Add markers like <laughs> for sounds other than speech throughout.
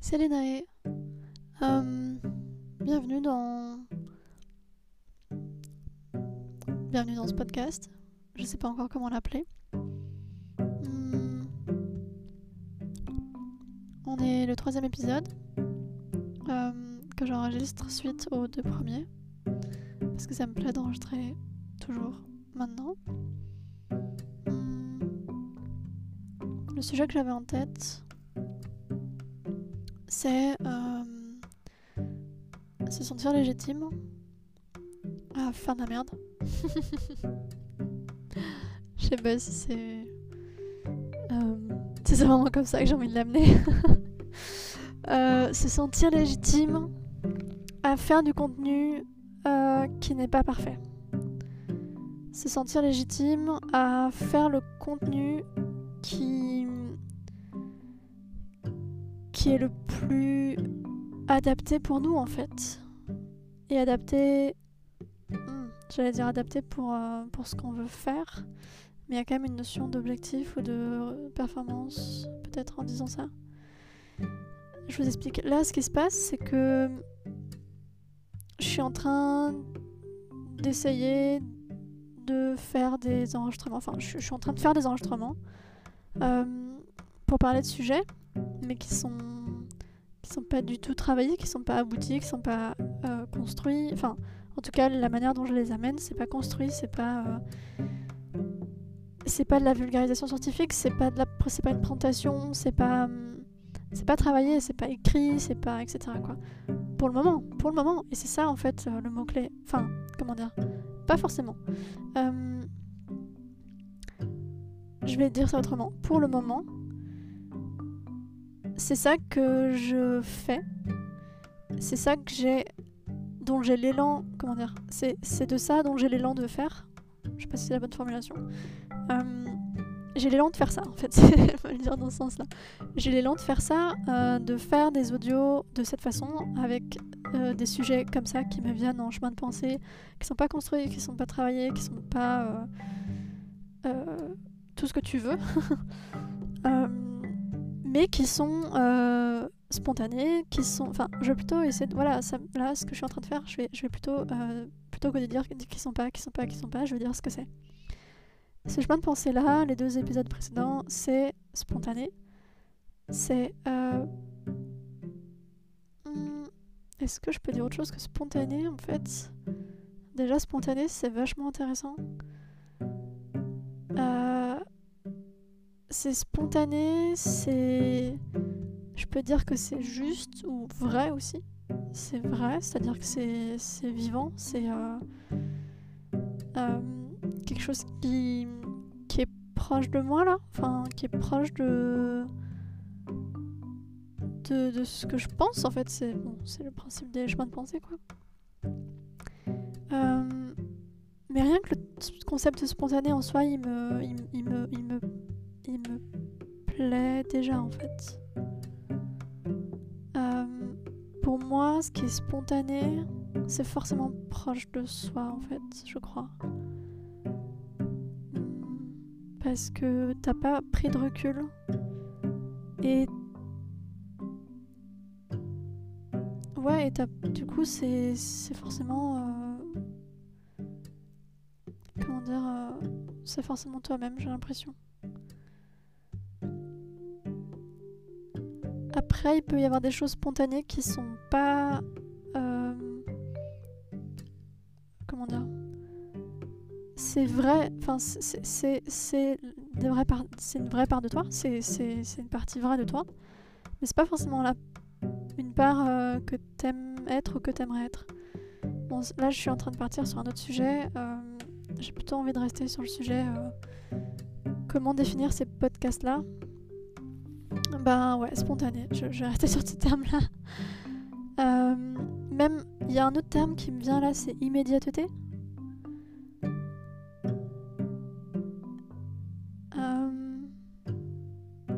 C'est Lénae. Euh, bienvenue dans. Bienvenue dans ce podcast. Je sais pas encore comment l'appeler. Hmm. On est le troisième épisode euh, que j'enregistre suite aux deux premiers. Parce que ça me plaît d'enregistrer toujours maintenant. Le sujet que j'avais en tête, c'est euh, se sentir légitime à faire de la merde. <laughs> Je sais pas si c'est. Euh, c'est vraiment comme ça que j'ai envie de l'amener. <laughs> Euh, se sentir légitime à faire du contenu qui n'est pas parfait. Se sentir légitime à faire le contenu qui est le plus adapté pour nous en fait. Et adapté, hmm, j'allais dire adapté pour, euh, pour ce qu'on veut faire, mais il y a quand même une notion d'objectif ou de performance, peut-être en disant ça. Je vous explique. Là, ce qui se passe, c'est que je suis en train d'essayer de faire des enregistrements. Enfin, je, suis en train de faire des enregistrements euh, pour parler de sujets, mais qui sont qui sont pas du tout travaillés, qui sont pas aboutis, qui sont pas euh, construits. Enfin, en tout cas, la manière dont je les amène, c'est pas construit, c'est pas euh, c'est pas de la vulgarisation scientifique, c'est pas de la c'est pas une présentation, c'est pas hum, c'est pas travaillé, c'est pas écrit, c'est pas etc quoi. Pour le moment, pour le moment, et c'est ça en fait euh, le mot clé. Enfin, comment dire? Pas forcément. Je vais dire ça autrement. Pour le moment, c'est ça que je fais. C'est ça que j'ai. dont j'ai l'élan. Comment dire C'est de ça dont j'ai l'élan de faire. Je sais pas si c'est la bonne formulation. Euh, j'ai l'élan de faire ça en fait, <laughs> faut le dire dans ce sens-là. J'ai l'élan de faire ça, euh, de faire des audios de cette façon, avec euh, des sujets comme ça qui me viennent en chemin de pensée, qui sont pas construits, qui sont pas travaillés, qui sont pas tout ce que tu veux. <laughs> mais qui sont euh, spontanés, qui sont... Enfin, je vais plutôt essayer de... Voilà, là, ce que je suis en train de faire, je vais, je vais plutôt... Euh, plutôt que de dire qu'ils sont pas, qu'ils sont pas, qu'ils sont pas, je vais dire ce que c'est. Ce chemin de pensée là, les deux épisodes précédents, c'est spontané. C'est... Euh... Hmm, est-ce que je peux dire autre chose que spontané en fait? Déjà spontané, c'est vachement intéressant. C'est spontané, c'est. Je peux dire que c'est juste ou vrai aussi. C'est vrai, c'est-à-dire que c'est vivant, c'est euh, euh, quelque chose qui, est proche de moi là, enfin qui est proche de, de, ce que je pense en fait. C'est le principe des chemins de pensée quoi. Euh, mais rien que le concept spontané en soi, il me il me plaît déjà en fait. Euh, pour moi, ce qui est spontané, c'est forcément proche de soi en fait, je crois. Parce que t'as pas pris de recul et ouais, et du coup, c'est forcément euh, comment dire, euh, c'est forcément toi-même, j'ai l'impression. Après, il peut y avoir des choses spontanées qui sont pas. Euh, comment dire? C'est vrai, c'est une vraie part de toi, c'est une partie vraie de toi, mais c'est pas forcément la, une part euh, que t'aimes être ou que t'aimerais être. Là, je suis en train de partir sur un autre sujet. Euh, j'ai plutôt envie de rester sur le sujet comment définir ces podcasts-là bah ouais, spontané. Je, vais rester sur ce terme-là. Euh, même, il y a un autre terme qui me vient là, c'est immédiateté. Euh,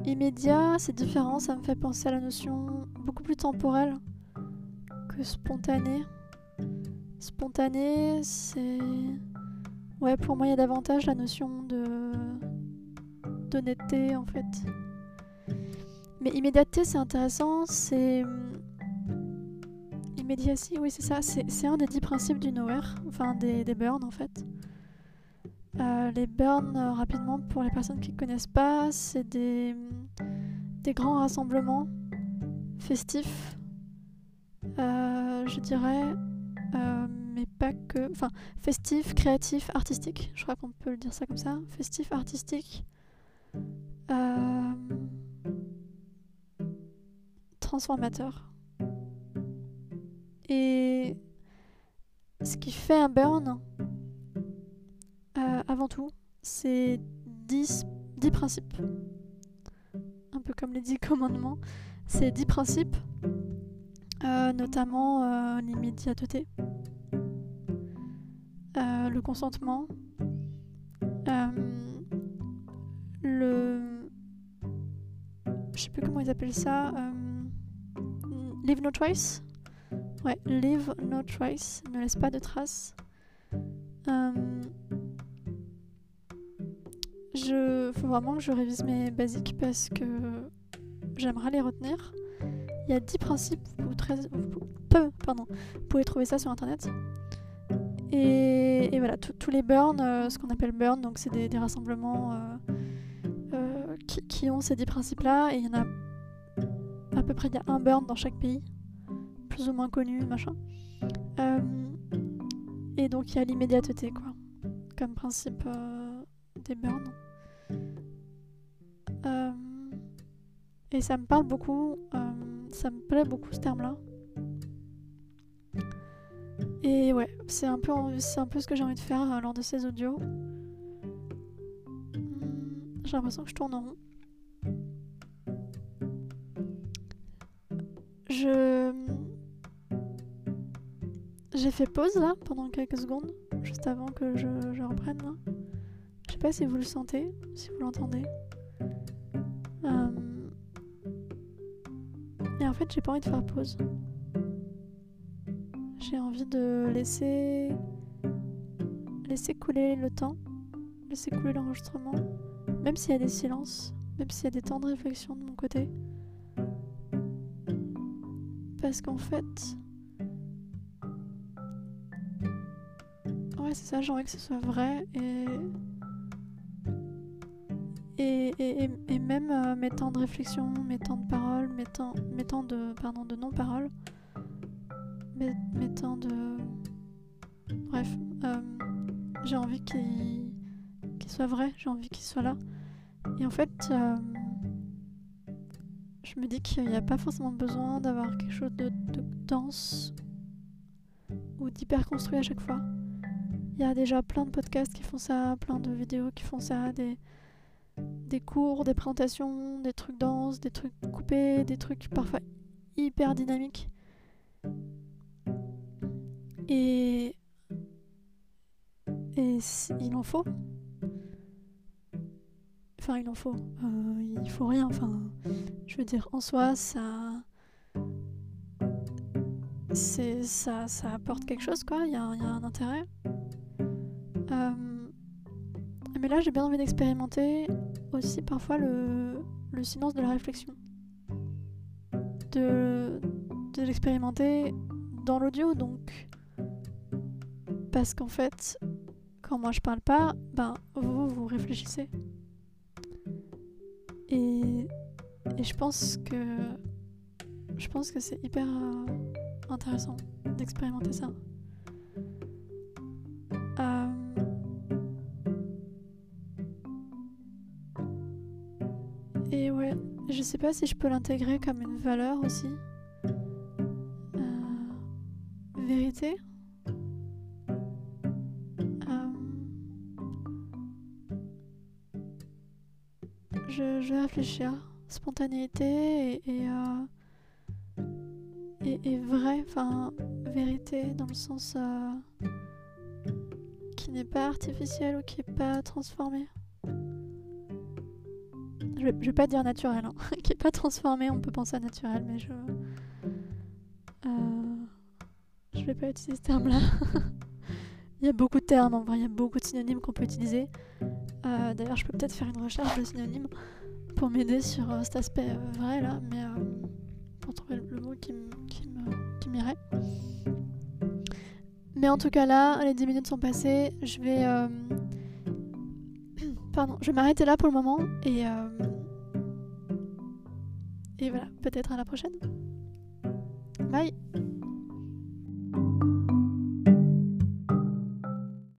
immédiat, c'est différent, ça me fait penser à la notion beaucoup plus temporelle que spontané. Spontané, c'est... Ouais, pour moi, il y a davantage la notion de d'honnêteté, en fait. Mais immédiateté, c'est intéressant. C'est. Immédiacy, oui, c'est ça. C'est un des dix principes du nowhere. Enfin, des, des burns, en fait. Euh, les burns, euh, rapidement, pour les personnes qui ne connaissent pas, c'est des, des grands rassemblements festifs, euh, je dirais, mais pas que. Enfin, festifs, créatifs, artistiques, je crois qu'on peut le dire ça comme ça. Festifs, artistiques, transformateurs. Et ce qui fait un burn, euh, avant tout, c'est 10, 10 principes. Un peu comme les 10 <laughs> commandements. C'est 10 principes, euh, notamment euh, l'immédiateté, le consentement, le. Je sais plus comment ils appellent ça. Leave no trace? Ouais, leave no trace. Ne laisse pas de traces. Je faut vraiment que je révise mes basiques parce que j'aimerais les retenir. Il y a 10 principes, vous, pardon, vous pouvez trouver ça sur internet. Et, voilà, tous les burns, euh, ce qu'on appelle burn, donc c'est des, rassemblements euh, euh, qui, ont ces 10 principes-là. Et il y en a à peu près, il y a un burn dans chaque pays, plus ou moins connu, machin. et donc il y a l'immédiateté, quoi, comme principe des burns. Euh, et ça me parle beaucoup, euh, ça me plaît beaucoup ce terme-là. Et ouais, c'est un, un peu ce que j'ai envie de faire euh, lors de ces audios. J'ai l'impression que je tourne en rond. J'ai fait pause là pendant quelques secondes, juste avant que je, reprenne là. Je sais pas si vous le sentez, si vous l'entendez. Et en fait, j'ai pas envie de faire pause. J'ai envie de laisser laisser couler le temps, laisser couler l'enregistrement, même s'il y a des silences, même s'il y a des temps de réflexion de mon côté. Parce qu'en fait, ouais, c'est ça, j'ai envie que ce soit vrai et et, même euh, mes temps de réflexion, mes temps de parole, mes temps, mes temps de, pardon, de non-parole, mes, temps de... Bref, euh, j'ai envie qu'il soit vrai, j'ai envie qu'il soit là. Et en fait, euh, je me dis qu'il n'y a pas forcément besoin d'avoir quelque chose de, de dense ou d'hyper construit à chaque fois. Il y a déjà plein de podcasts qui font ça, plein de vidéos qui font ça, des des cours, des présentations, des trucs denses, des trucs coupés, des trucs parfois hyper dynamiques. Et, et il en faut. Enfin, il en faut. Euh, il faut rien. Enfin, je veux dire, en soi, ça. C'est, ça, ça apporte quelque chose, quoi. Il y, a un intérêt. Euh, mais là, j'ai bien envie d'expérimenter aussi parfois le, le silence de la réflexion. De, de l'expérimenter dans l'audio, donc. Parce qu'en fait, quand moi je parle pas, ben vous, vous réfléchissez. Et, et je pense que. Je pense que c'est hyper euh, intéressant d'expérimenter ça. je sais pas si je peux l'intégrer comme une valeur aussi. Euh, vérité. Je, vais réfléchir. Spontanéité et, et, euh, et, vrai, enfin vérité dans le sens qui n'est pas artificiel ou qui n'est pas transformé je vais, vais pas dire naturel, hein, <laughs> qui est pas transformé, on peut penser à naturel, mais je. Euh, je vais pas utiliser ce terme-là. <laughs> il y a beaucoup de termes en vrai, il y a beaucoup de synonymes qu'on peut utiliser. Euh, d'ailleurs, je peux peut-être faire une recherche de synonymes pour m'aider sur euh, cet aspect euh, vrai là, mais pour trouver le mot qui m'irait. Mais en tout cas là, les 10 minutes sont passées, je vais... <coughs> Pardon, je m'arrêter là pour le moment et... Et voilà, peut-être à la prochaine.